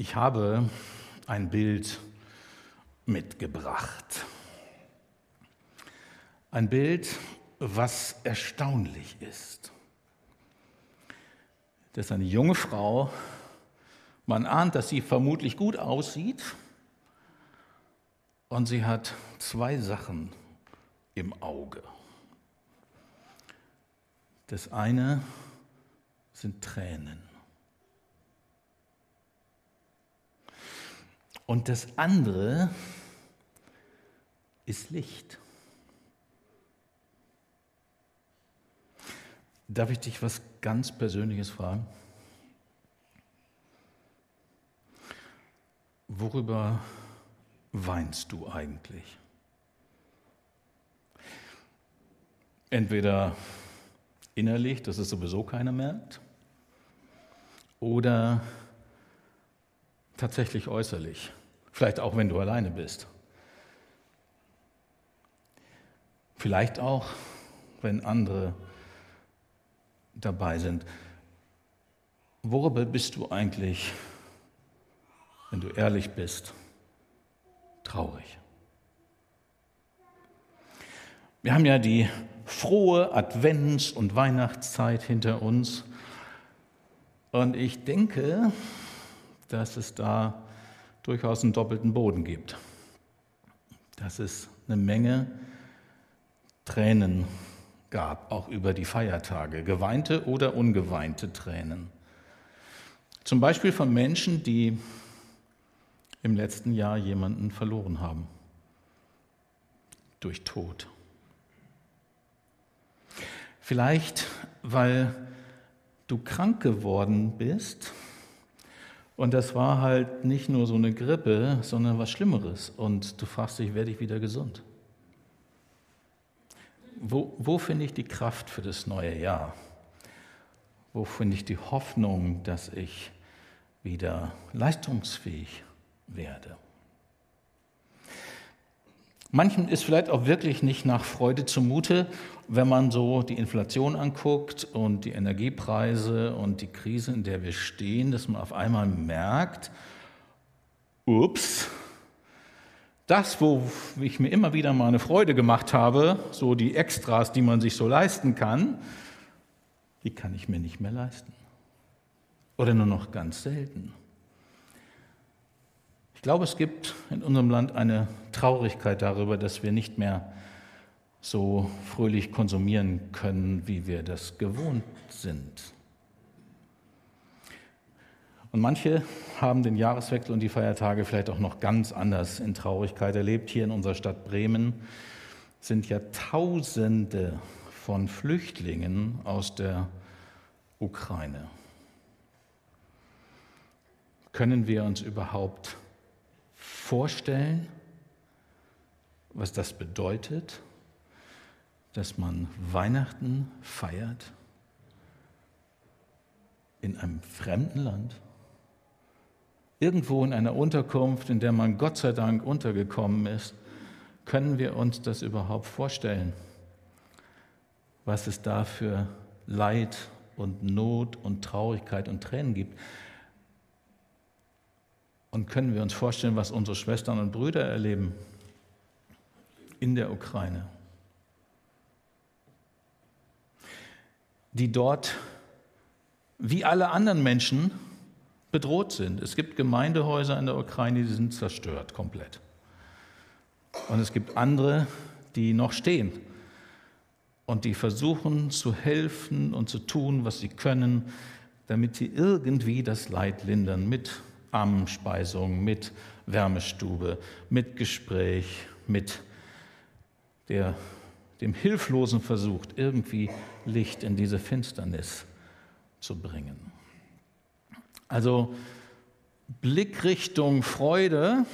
Ich habe ein Bild mitgebracht. Ein Bild, was erstaunlich ist. Das ist eine junge Frau. Man ahnt, dass sie vermutlich gut aussieht. Und sie hat zwei Sachen im Auge. Das eine sind Tränen. Und das andere ist Licht. Darf ich dich was ganz Persönliches fragen? Worüber weinst du eigentlich? Entweder innerlich, dass es sowieso keiner merkt, oder tatsächlich äußerlich. Vielleicht auch, wenn du alleine bist. Vielleicht auch, wenn andere dabei sind. Worüber bist du eigentlich, wenn du ehrlich bist, traurig? Wir haben ja die frohe Advents- und Weihnachtszeit hinter uns. Und ich denke, dass es da durchaus einen doppelten Boden gibt. Dass es eine Menge Tränen gab, auch über die Feiertage, geweinte oder ungeweinte Tränen. Zum Beispiel von Menschen, die im letzten Jahr jemanden verloren haben durch Tod. Vielleicht, weil du krank geworden bist und das war halt nicht nur so eine Grippe, sondern was Schlimmeres. Und du fragst dich, werde ich wieder gesund? Wo, wo finde ich die Kraft für das neue Jahr? Wo finde ich die Hoffnung, dass ich wieder leistungsfähig werde? Manchen ist vielleicht auch wirklich nicht nach Freude zumute, wenn man so die Inflation anguckt und die Energiepreise und die Krise, in der wir stehen, dass man auf einmal merkt, ups, das, wo ich mir immer wieder mal eine Freude gemacht habe, so die Extras, die man sich so leisten kann, die kann ich mir nicht mehr leisten. Oder nur noch ganz selten. Ich glaube, es gibt in unserem Land eine Traurigkeit darüber, dass wir nicht mehr so fröhlich konsumieren können, wie wir das gewohnt sind. Und manche haben den Jahreswechsel und die Feiertage vielleicht auch noch ganz anders in Traurigkeit erlebt. Hier in unserer Stadt Bremen sind ja Tausende von Flüchtlingen aus der Ukraine. Können wir uns überhaupt vorstellen, was das bedeutet, dass man Weihnachten feiert in einem fremden Land, irgendwo in einer Unterkunft, in der man Gott sei Dank untergekommen ist, können wir uns das überhaupt vorstellen, was es da für Leid und Not und Traurigkeit und Tränen gibt. Und können wir uns vorstellen, was unsere Schwestern und Brüder erleben in der Ukraine? Die dort, wie alle anderen Menschen, bedroht sind. Es gibt Gemeindehäuser in der Ukraine, die sind zerstört komplett. Und es gibt andere, die noch stehen und die versuchen zu helfen und zu tun, was sie können, damit sie irgendwie das Leid lindern mit Armenspeisung, mit Wärmestube, mit Gespräch, mit der, dem hilflosen Versuch, irgendwie Licht in diese Finsternis zu bringen. Also Blickrichtung Freude,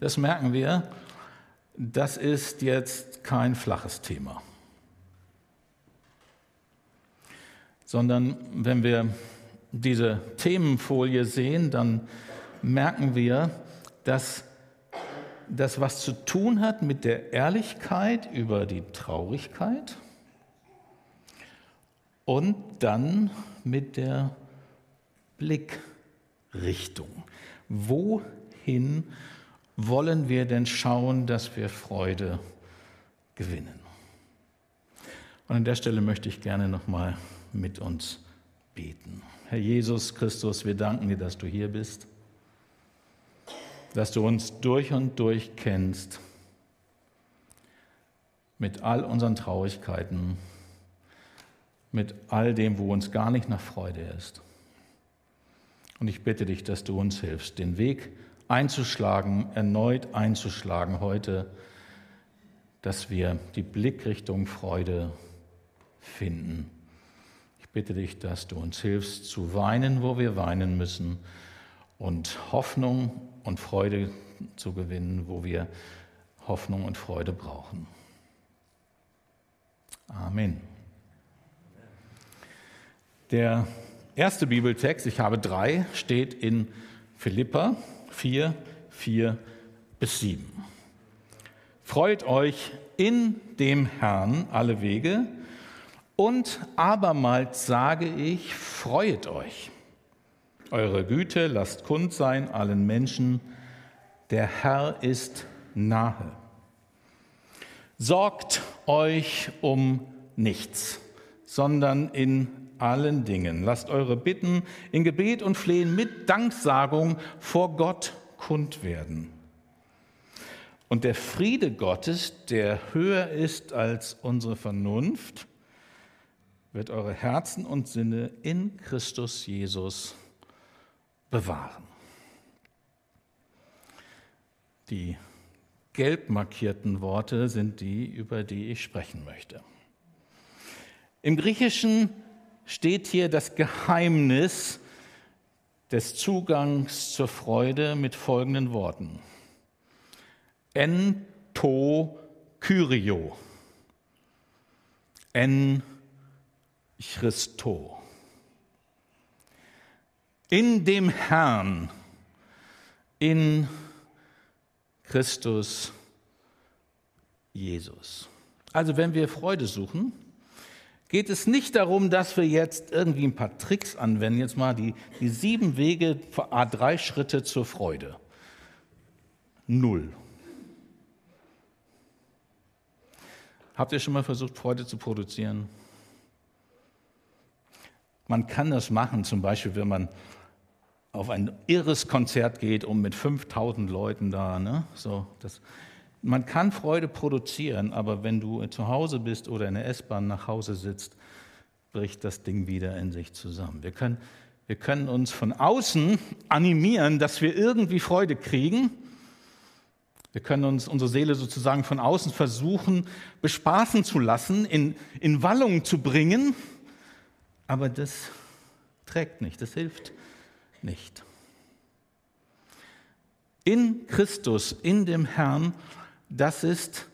das merken wir, das ist jetzt kein flaches Thema. Sondern wenn wir diese Themenfolie sehen, dann merken wir, dass das was zu tun hat mit der Ehrlichkeit über die Traurigkeit und dann mit der Blickrichtung. wohin wollen wir denn schauen, dass wir Freude gewinnen? Und an der Stelle möchte ich gerne nochmal mit uns beten. Herr Jesus Christus, wir danken dir, dass du hier bist, dass du uns durch und durch kennst, mit all unseren Traurigkeiten, mit all dem, wo uns gar nicht nach Freude ist. Und ich bitte dich, dass du uns hilfst, den Weg einzuschlagen, erneut einzuschlagen heute, dass wir die Blickrichtung Freude finden. Bitte dich, dass du uns hilfst zu weinen, wo wir weinen müssen und Hoffnung und Freude zu gewinnen, wo wir Hoffnung und Freude brauchen. Amen. Der erste Bibeltext, ich habe drei, steht in Philippa 4, 4 bis 7. Freut euch in dem Herrn alle Wege und abermals sage ich, freuet euch. Eure Güte lasst kund sein allen Menschen, der Herr ist nahe. Sorgt euch um nichts, sondern in allen Dingen. Lasst eure Bitten in Gebet und Flehen mit Danksagung vor Gott kund werden. Und der Friede Gottes, der höher ist als unsere Vernunft, wird eure Herzen und Sinne in Christus Jesus bewahren. Die gelb markierten Worte sind die, über die ich sprechen möchte. Im Griechischen steht hier das Geheimnis des Zugangs zur Freude mit folgenden Worten. En to Kyrio. En Christo. In dem Herrn, in Christus Jesus. Also wenn wir Freude suchen, geht es nicht darum, dass wir jetzt irgendwie ein paar Tricks anwenden. Jetzt mal die, die sieben Wege, A3 Schritte zur Freude. Null. Habt ihr schon mal versucht, Freude zu produzieren? Man kann das machen, zum Beispiel, wenn man auf ein irres Konzert geht, um mit 5000 Leuten da, ne? so, das, man kann Freude produzieren, aber wenn du zu Hause bist oder in der S-Bahn nach Hause sitzt, bricht das Ding wieder in sich zusammen. Wir können, wir können uns von außen animieren, dass wir irgendwie Freude kriegen. Wir können uns unsere Seele sozusagen von außen versuchen, bespaßen zu lassen, in, in Wallung zu bringen. Aber das trägt nicht, das hilft nicht. In Christus, in dem Herrn, das ist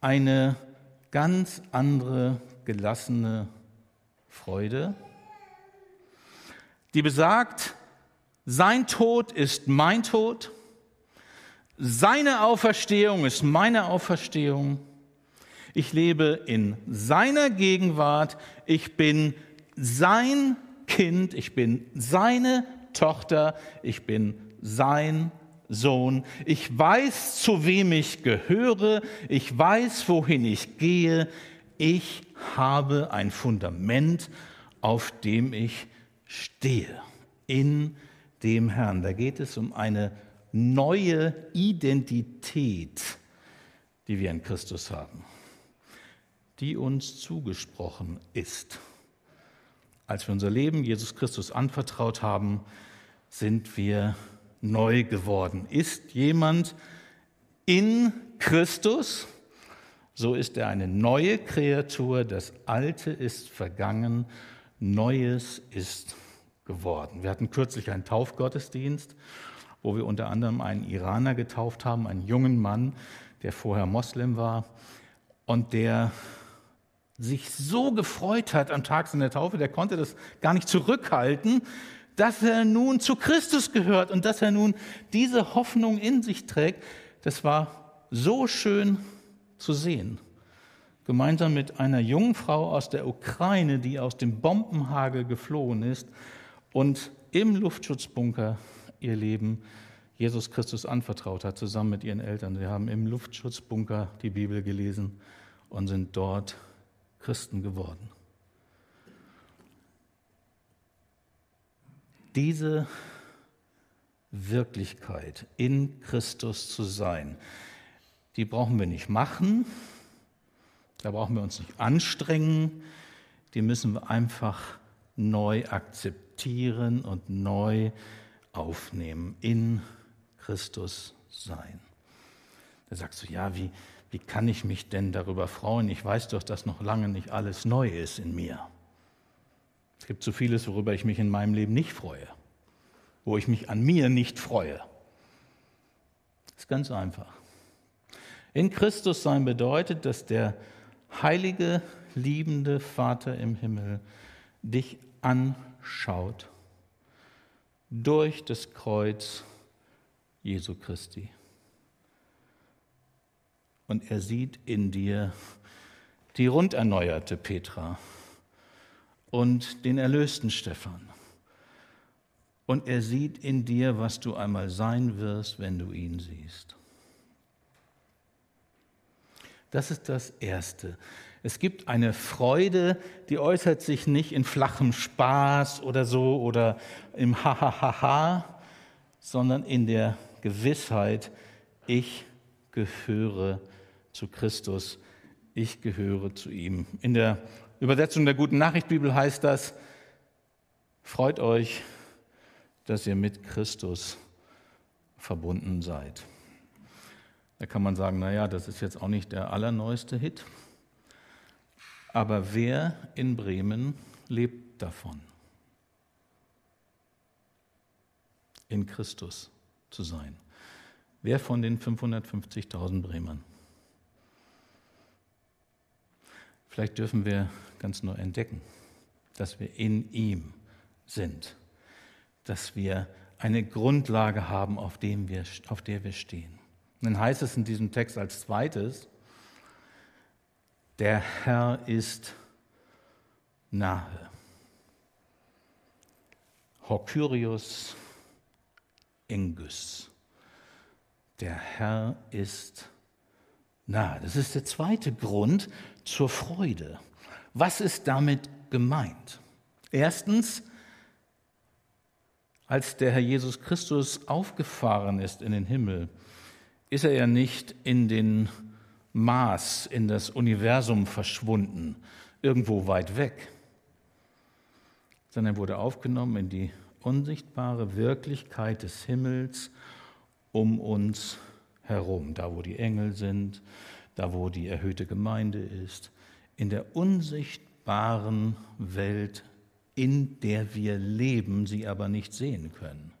eine ganz andere gelassene Freude, die besagt, sein Tod ist mein Tod, seine Auferstehung ist meine Auferstehung, ich lebe in seiner Gegenwart, ich bin sein Kind, ich bin seine Tochter, ich bin sein Sohn. Ich weiß, zu wem ich gehöre. Ich weiß, wohin ich gehe. Ich habe ein Fundament, auf dem ich stehe. In dem Herrn. Da geht es um eine neue Identität, die wir in Christus haben, die uns zugesprochen ist. Als wir unser Leben Jesus Christus anvertraut haben, sind wir neu geworden. Ist jemand in Christus, so ist er eine neue Kreatur. Das Alte ist vergangen, Neues ist geworden. Wir hatten kürzlich einen Taufgottesdienst, wo wir unter anderem einen Iraner getauft haben, einen jungen Mann, der vorher Moslem war und der sich so gefreut hat am Tag seiner Taufe, der konnte das gar nicht zurückhalten, dass er nun zu Christus gehört und dass er nun diese Hoffnung in sich trägt, das war so schön zu sehen. Gemeinsam mit einer jungen Frau aus der Ukraine, die aus dem Bombenhagel geflohen ist und im Luftschutzbunker ihr Leben Jesus Christus anvertraut hat, zusammen mit ihren Eltern. Sie haben im Luftschutzbunker die Bibel gelesen und sind dort Christen geworden. Diese Wirklichkeit in Christus zu sein, die brauchen wir nicht machen, da brauchen wir uns nicht anstrengen, die müssen wir einfach neu akzeptieren und neu aufnehmen, in Christus sein. Da sagst du, ja, wie, wie kann ich mich denn darüber freuen? Ich weiß doch, dass noch lange nicht alles neu ist in mir. Es gibt so vieles, worüber ich mich in meinem Leben nicht freue, wo ich mich an mir nicht freue. Das ist ganz einfach. In Christus sein bedeutet, dass der heilige, liebende Vater im Himmel dich anschaut durch das Kreuz Jesu Christi. Und er sieht in dir die runderneuerte Petra und den erlösten Stephan. Und er sieht in dir, was du einmal sein wirst, wenn du ihn siehst. Das ist das Erste. Es gibt eine Freude, die äußert sich nicht in flachem Spaß oder so oder im Hahaha, sondern in der Gewissheit, ich gehöre zu Christus, ich gehöre zu ihm. In der Übersetzung der Guten Nachricht Bibel heißt das, freut euch, dass ihr mit Christus verbunden seid. Da kann man sagen, naja, das ist jetzt auch nicht der allerneueste Hit, aber wer in Bremen lebt davon? In Christus zu sein. Wer von den 550.000 Bremern? Vielleicht dürfen wir ganz neu entdecken, dass wir in ihm sind, dass wir eine Grundlage haben, auf, dem wir, auf der wir stehen. Und dann heißt es in diesem Text als zweites, der Herr ist nahe. Hokyrios Engus. Der Herr ist nahe. Das ist der zweite Grund zur Freude. Was ist damit gemeint? Erstens, als der Herr Jesus Christus aufgefahren ist in den Himmel, ist er ja nicht in den Maß, in das Universum verschwunden, irgendwo weit weg, sondern er wurde aufgenommen in die unsichtbare Wirklichkeit des Himmels um uns herum, da wo die Engel sind, da wo die erhöhte Gemeinde ist, in der unsichtbaren Welt, in der wir leben, sie aber nicht sehen können.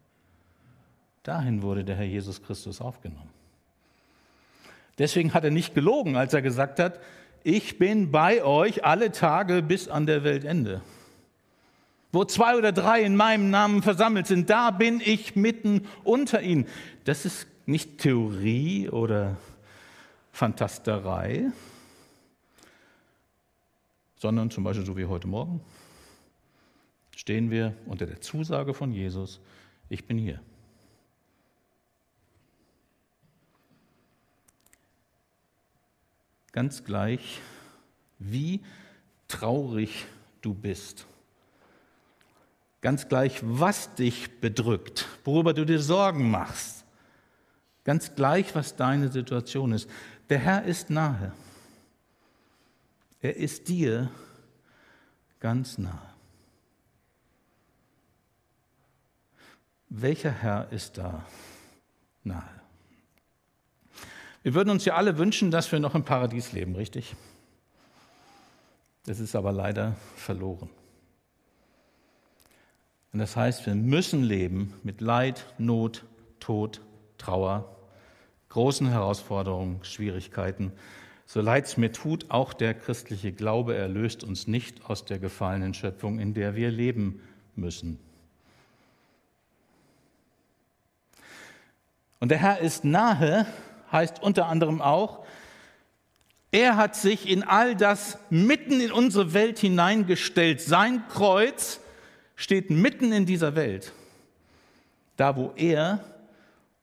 Dahin wurde der Herr Jesus Christus aufgenommen. Deswegen hat er nicht gelogen, als er gesagt hat, ich bin bei euch alle Tage bis an der Weltende. Wo zwei oder drei in meinem Namen versammelt sind, da bin ich mitten unter ihnen. Das ist nicht Theorie oder Fantasterei, sondern zum Beispiel so wie heute Morgen stehen wir unter der Zusage von Jesus, ich bin hier. Ganz gleich, wie traurig du bist. Ganz gleich, was dich bedrückt, worüber du dir Sorgen machst. Ganz gleich, was deine Situation ist. Der Herr ist nahe. Er ist dir ganz nahe. Welcher Herr ist da nahe? Wir würden uns ja alle wünschen, dass wir noch im Paradies leben, richtig? Das ist aber leider verloren. Und das heißt, wir müssen leben mit Leid, Not, Tod, Trauer, großen Herausforderungen, Schwierigkeiten. So leid es mir tut, auch der christliche Glaube erlöst uns nicht aus der gefallenen Schöpfung, in der wir leben müssen. Und der Herr ist nahe, heißt unter anderem auch, er hat sich in all das mitten in unsere Welt hineingestellt. Sein Kreuz steht mitten in dieser Welt, da wo er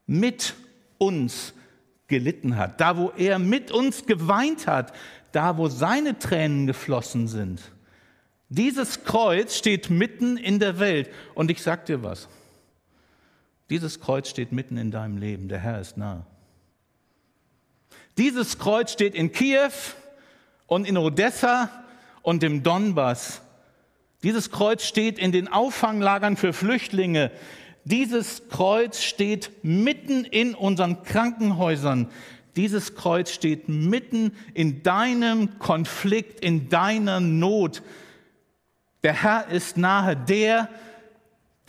mit uns gelitten hat, da wo er mit uns geweint hat, da wo seine Tränen geflossen sind. Dieses Kreuz steht mitten in der Welt. Und ich sag dir was. Dieses Kreuz steht mitten in deinem Leben. Der Herr ist nah. Dieses Kreuz steht in Kiew und in Odessa und im Donbass. Dieses Kreuz steht in den Auffanglagern für Flüchtlinge. Dieses Kreuz steht mitten in unseren Krankenhäusern. Dieses Kreuz steht mitten in deinem Konflikt, in deiner Not. Der Herr ist nahe, der,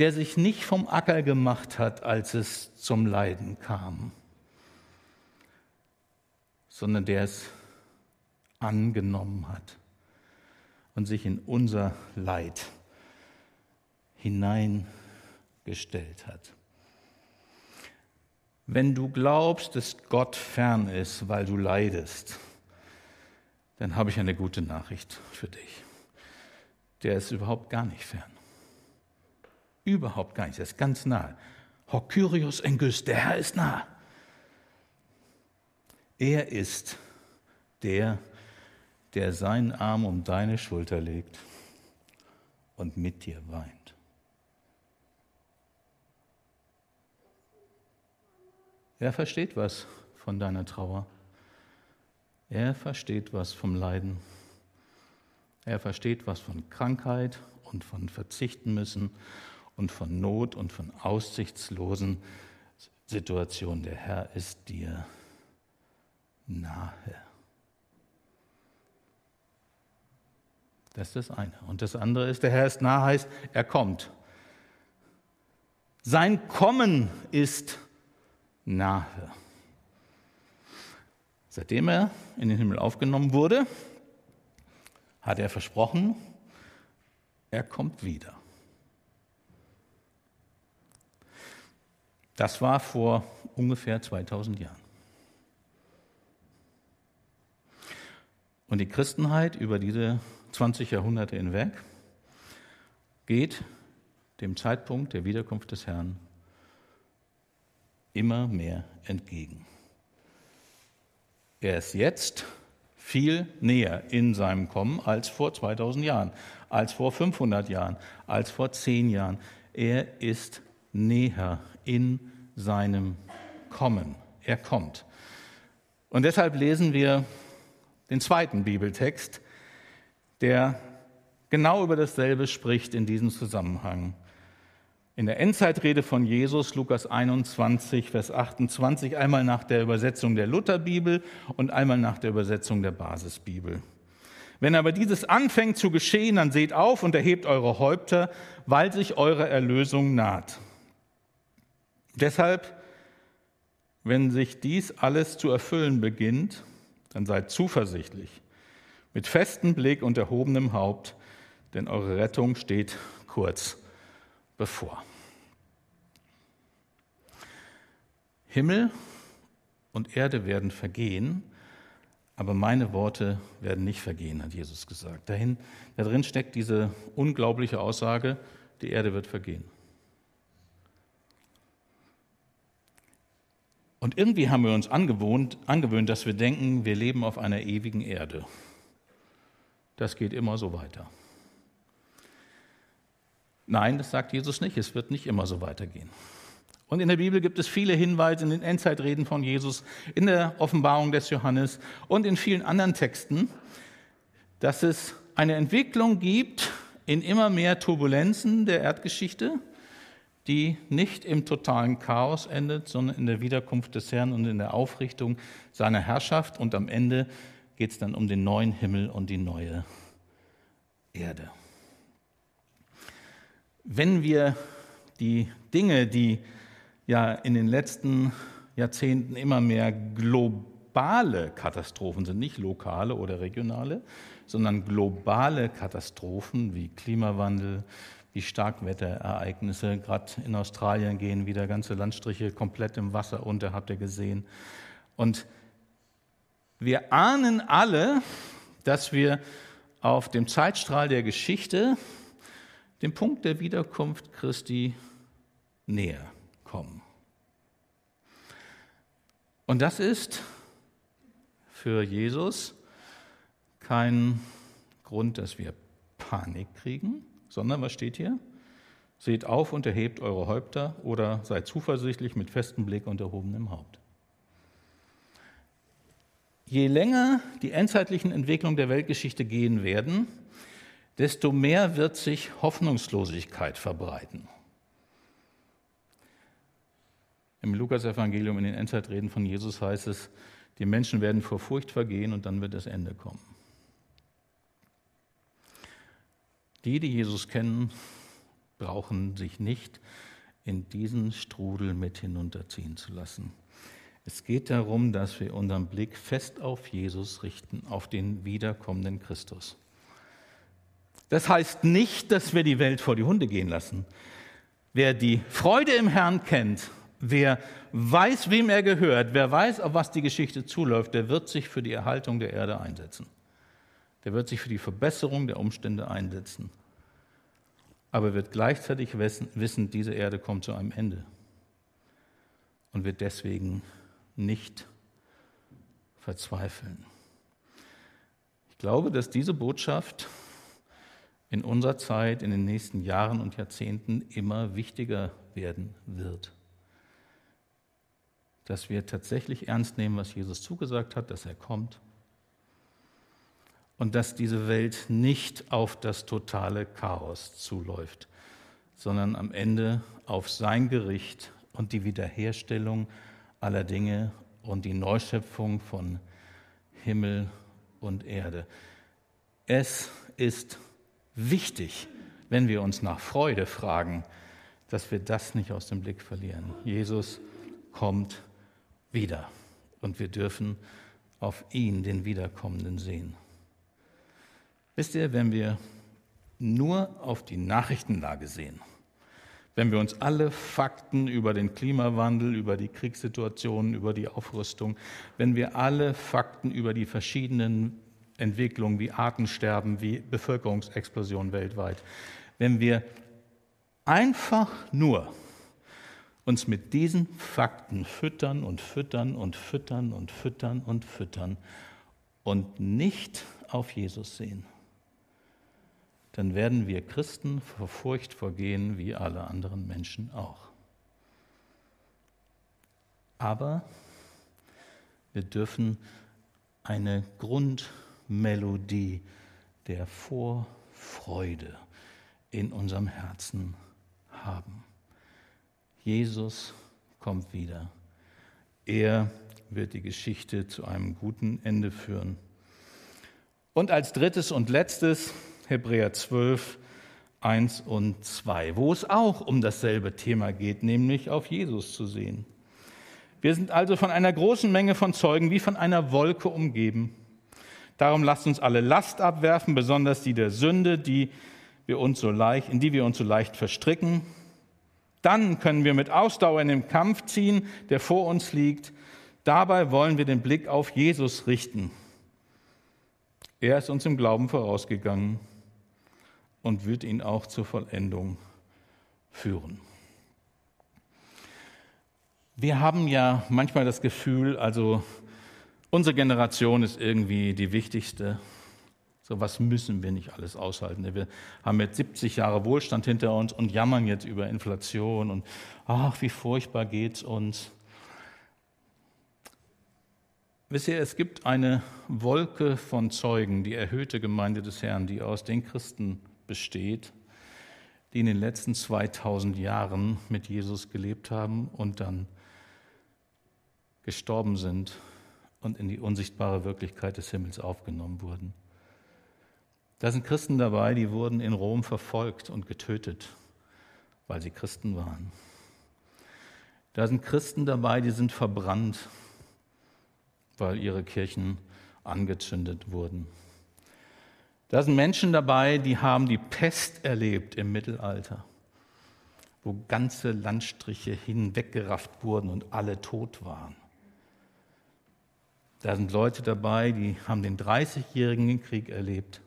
der sich nicht vom Acker gemacht hat, als es zum Leiden kam, sondern der es angenommen hat und sich in unser Leid hineingestellt hat. Wenn du glaubst, dass Gott fern ist, weil du leidest, dann habe ich eine gute Nachricht für dich der ist überhaupt gar nicht fern. Überhaupt gar nicht, er ist ganz nah. Hokyrios Engys, der Herr ist nah. Er ist der, der seinen Arm um deine Schulter legt und mit dir weint. Er versteht was von deiner Trauer. Er versteht was vom Leiden. Er versteht was von Krankheit und von Verzichten müssen und von Not und von aussichtslosen Situationen. Der Herr ist dir nahe. Das ist das eine. Und das andere ist, der Herr ist nahe heißt, er kommt. Sein Kommen ist nahe. Seitdem er in den Himmel aufgenommen wurde, hat er versprochen, er kommt wieder. Das war vor ungefähr 2000 Jahren. Und die Christenheit über diese 20 Jahrhunderte hinweg geht dem Zeitpunkt der Wiederkunft des Herrn immer mehr entgegen. Er ist jetzt viel näher in seinem Kommen als vor 2000 Jahren, als vor 500 Jahren, als vor 10 Jahren. Er ist näher in seinem Kommen. Er kommt. Und deshalb lesen wir den zweiten Bibeltext, der genau über dasselbe spricht in diesem Zusammenhang. In der Endzeitrede von Jesus, Lukas 21, Vers 28, einmal nach der Übersetzung der Lutherbibel und einmal nach der Übersetzung der Basisbibel. Wenn aber dieses anfängt zu geschehen, dann seht auf und erhebt eure Häupter, weil sich eure Erlösung naht. Deshalb, wenn sich dies alles zu erfüllen beginnt, dann seid zuversichtlich, mit festem Blick und erhobenem Haupt, denn eure Rettung steht kurz bevor. Himmel und Erde werden vergehen, aber meine Worte werden nicht vergehen, hat Jesus gesagt. Dahin, da drin steckt diese unglaubliche Aussage, die Erde wird vergehen. Und irgendwie haben wir uns angewohnt, angewöhnt, dass wir denken, wir leben auf einer ewigen Erde. Das geht immer so weiter. Nein, das sagt Jesus nicht. Es wird nicht immer so weitergehen. Und in der Bibel gibt es viele Hinweise in den Endzeitreden von Jesus, in der Offenbarung des Johannes und in vielen anderen Texten, dass es eine Entwicklung gibt in immer mehr Turbulenzen der Erdgeschichte, die nicht im totalen Chaos endet, sondern in der Wiederkunft des Herrn und in der Aufrichtung seiner Herrschaft. Und am Ende geht es dann um den neuen Himmel und die neue Erde. Wenn wir die Dinge, die ja in den letzten Jahrzehnten immer mehr globale Katastrophen sind, nicht lokale oder regionale, sondern globale Katastrophen wie Klimawandel, wie Starkwetterereignisse. Gerade in Australien gehen wieder ganze Landstriche komplett im Wasser unter, habt ihr gesehen. Und wir ahnen alle, dass wir auf dem Zeitstrahl der Geschichte dem Punkt der Wiederkunft Christi näher kommen. Und das ist für Jesus kein Grund, dass wir Panik kriegen, sondern was steht hier? Seht auf und erhebt eure Häupter oder seid zuversichtlich mit festem Blick und erhobenem Haupt. Je länger die endzeitlichen Entwicklungen der Weltgeschichte gehen werden, desto mehr wird sich Hoffnungslosigkeit verbreiten. Im Lukas-Evangelium in den Endzeitreden von Jesus heißt es, die Menschen werden vor Furcht vergehen und dann wird das Ende kommen. Die, die Jesus kennen, brauchen sich nicht in diesen Strudel mit hinunterziehen zu lassen. Es geht darum, dass wir unseren Blick fest auf Jesus richten, auf den wiederkommenden Christus. Das heißt nicht, dass wir die Welt vor die Hunde gehen lassen. Wer die Freude im Herrn kennt, wer weiß, wem er gehört, wer weiß, auf was die Geschichte zuläuft, der wird sich für die Erhaltung der Erde einsetzen. Der wird sich für die Verbesserung der Umstände einsetzen aber wird gleichzeitig wissen, diese Erde kommt zu einem Ende und wird deswegen nicht verzweifeln. Ich glaube, dass diese Botschaft in unserer Zeit, in den nächsten Jahren und Jahrzehnten immer wichtiger werden wird. Dass wir tatsächlich ernst nehmen, was Jesus zugesagt hat, dass er kommt und dass diese Welt nicht auf das totale Chaos zuläuft, sondern am Ende auf sein Gericht und die Wiederherstellung aller Dinge und die Neuschöpfung von Himmel und Erde. Es ist wichtig, wenn wir uns nach Freude fragen, dass wir das nicht aus dem Blick verlieren. Jesus kommt wieder und wir dürfen auf ihn, den Wiederkommenden, sehen. Wisst ihr, wenn wir nur auf die Nachrichtenlage sehen, wenn wir uns alle Fakten über den Klimawandel, über die Kriegssituation, über die Aufrüstung, wenn wir alle Fakten über die verschiedenen Entwicklungen wie Artensterben, wie Bevölkerungsexplosion weltweit, wenn wir einfach nur uns mit diesen Fakten füttern und füttern und füttern und füttern und füttern und nicht auf Jesus sehen, dann werden wir Christen vor Furcht vergehen wie alle anderen Menschen auch. Aber wir dürfen eine Grundmelodie der Vorfreude in unserem Herzen haben. Jesus kommt wieder. Er wird die Geschichte zu einem guten Ende führen. Und als drittes und letztes Hebräer 12, 1 und 2, wo es auch um dasselbe Thema geht, nämlich auf Jesus zu sehen. Wir sind also von einer großen Menge von Zeugen wie von einer Wolke umgeben. Darum lasst uns alle Last abwerfen, besonders die der Sünde, die wir uns so leicht, in die wir uns so leicht verstricken. Dann können wir mit Ausdauer in den Kampf ziehen, der vor uns liegt. Dabei wollen wir den Blick auf Jesus richten. Er ist uns im Glauben vorausgegangen und wird ihn auch zur Vollendung führen. Wir haben ja manchmal das Gefühl, also unsere Generation ist irgendwie die wichtigste. So was müssen wir nicht alles aushalten. Wir haben jetzt 70 Jahre Wohlstand hinter uns und jammern jetzt über Inflation und ach, wie furchtbar geht's uns. Wisst ihr, es gibt eine Wolke von Zeugen, die erhöhte Gemeinde des Herrn, die aus den Christen besteht, die in den letzten 2000 Jahren mit Jesus gelebt haben und dann gestorben sind und in die unsichtbare Wirklichkeit des Himmels aufgenommen wurden. Da sind Christen dabei, die wurden in Rom verfolgt und getötet, weil sie Christen waren. Da sind Christen dabei, die sind verbrannt, weil ihre Kirchen angezündet wurden. Da sind Menschen dabei, die haben die Pest erlebt im Mittelalter, wo ganze Landstriche hinweggerafft wurden und alle tot waren. Da sind Leute dabei, die haben den 30-jährigen Krieg erlebt,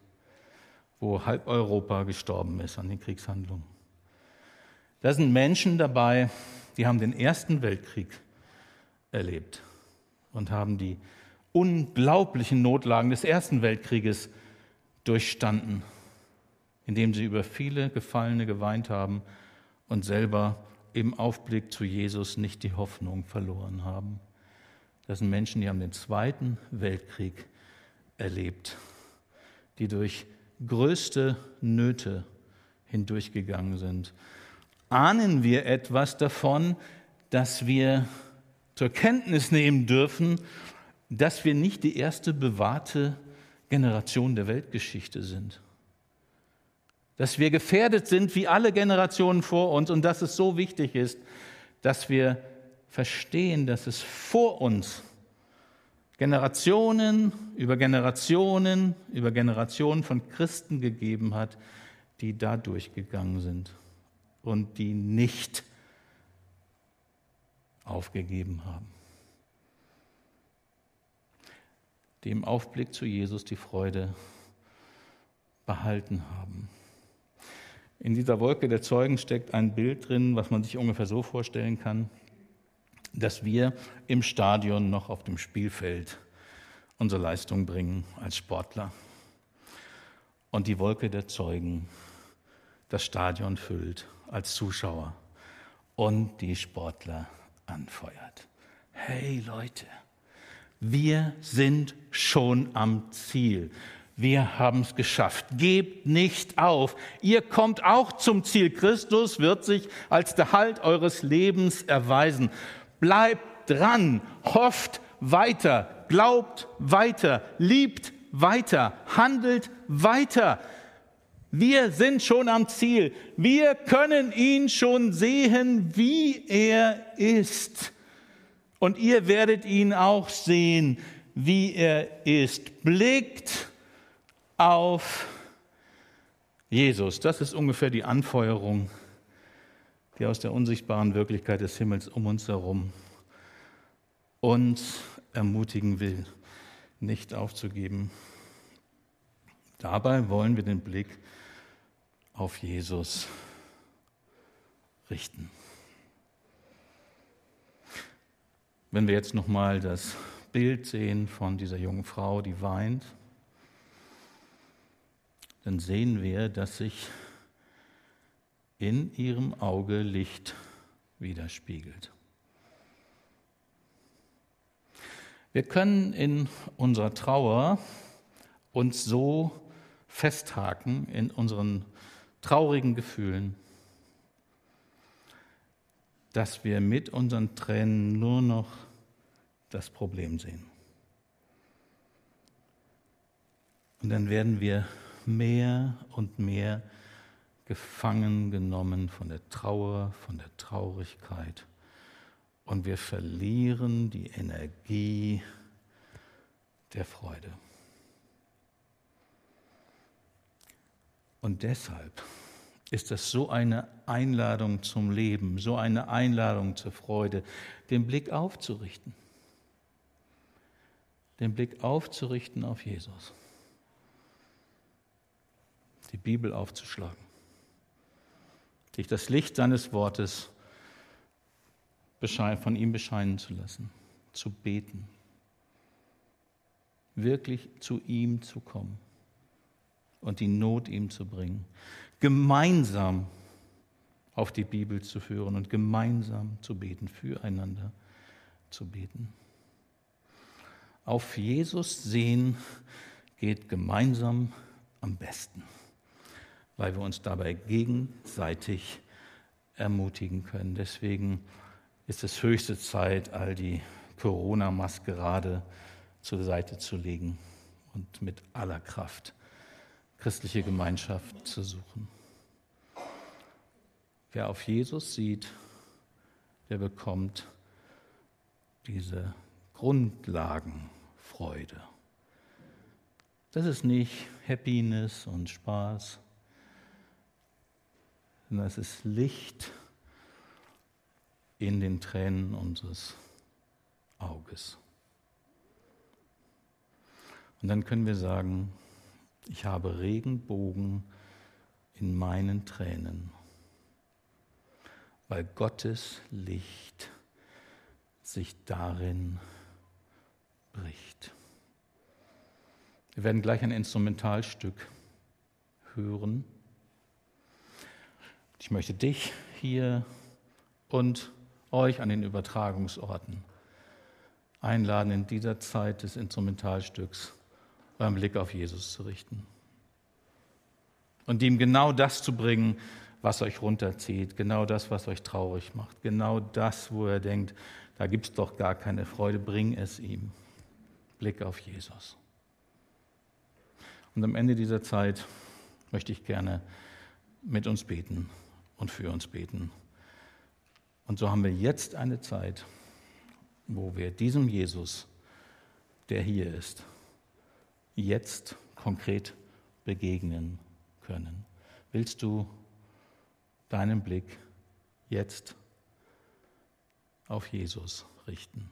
wo halb Europa gestorben ist an den Kriegshandlungen. Da sind Menschen dabei, die haben den Ersten Weltkrieg erlebt, und haben die unglaublichen Notlagen des Ersten Weltkrieges durchstanden, indem sie über viele Gefallene geweint haben und selber im Aufblick zu Jesus nicht die Hoffnung verloren haben. Das sind Menschen, die haben den Zweiten Weltkrieg erlebt, die durch größte Nöte hindurchgegangen sind. Ahnen wir etwas davon, dass wir zur Kenntnis nehmen dürfen, dass wir nicht die erste bewahrte Generation der Weltgeschichte sind. Dass wir gefährdet sind wie alle Generationen vor uns und dass es so wichtig ist, dass wir verstehen, dass es vor uns Generationen über Generationen über Generationen von Christen gegeben hat, die da durchgegangen sind und die nicht aufgegeben haben. Die im Aufblick zu Jesus die Freude behalten haben. In dieser Wolke der Zeugen steckt ein Bild drin, was man sich ungefähr so vorstellen kann, dass wir im Stadion noch auf dem Spielfeld unsere Leistung bringen als Sportler. Und die Wolke der Zeugen das Stadion füllt als Zuschauer und die Sportler anfeuert. Hey Leute, wir sind schon am Ziel. Wir haben es geschafft. Gebt nicht auf. Ihr kommt auch zum Ziel. Christus wird sich als der Halt eures Lebens erweisen. Bleibt dran, hofft weiter, glaubt weiter, liebt weiter, handelt weiter. Wir sind schon am Ziel. Wir können ihn schon sehen, wie er ist. Und ihr werdet ihn auch sehen, wie er ist. Blickt auf Jesus. Das ist ungefähr die Anfeuerung, die aus der unsichtbaren Wirklichkeit des Himmels um uns herum uns ermutigen will, nicht aufzugeben. Dabei wollen wir den Blick auf Jesus richten. Wenn wir jetzt nochmal das Bild sehen von dieser jungen Frau, die weint, dann sehen wir, dass sich in ihrem Auge Licht widerspiegelt. Wir können in unserer Trauer uns so festhaken in unseren traurigen Gefühlen, dass wir mit unseren Tränen nur noch das Problem sehen. Und dann werden wir mehr und mehr gefangen genommen von der Trauer, von der Traurigkeit. Und wir verlieren die Energie der Freude. Und deshalb ist das so eine Einladung zum Leben, so eine Einladung zur Freude, den Blick aufzurichten. Den Blick aufzurichten auf Jesus. Die Bibel aufzuschlagen. Sich das Licht seines Wortes von ihm bescheinen zu lassen. Zu beten. Wirklich zu ihm zu kommen und die Not ihm zu bringen. Gemeinsam auf die Bibel zu führen und gemeinsam zu beten, füreinander zu beten. Auf Jesus sehen geht gemeinsam am besten, weil wir uns dabei gegenseitig ermutigen können. Deswegen ist es höchste Zeit, all die Corona-Maskerade zur Seite zu legen und mit aller Kraft christliche Gemeinschaft zu suchen. Wer auf Jesus sieht, der bekommt diese Grundlagenfreude. Das ist nicht Happiness und Spaß, sondern es ist Licht in den Tränen unseres Auges. Und dann können wir sagen, ich habe Regenbogen in meinen Tränen, weil Gottes Licht sich darin bricht. Wir werden gleich ein Instrumentalstück hören. Ich möchte dich hier und euch an den Übertragungsorten einladen, in dieser Zeit des Instrumentalstücks euren Blick auf Jesus zu richten. Und ihm genau das zu bringen, was euch runterzieht, genau das, was euch traurig macht, genau das, wo er denkt, da gibt es doch gar keine Freude, bring es ihm. Blick auf Jesus. Und am Ende dieser Zeit möchte ich gerne mit uns beten und für uns beten. Und so haben wir jetzt eine Zeit, wo wir diesem Jesus, der hier ist, jetzt konkret begegnen können. Willst du deinen Blick jetzt auf Jesus richten?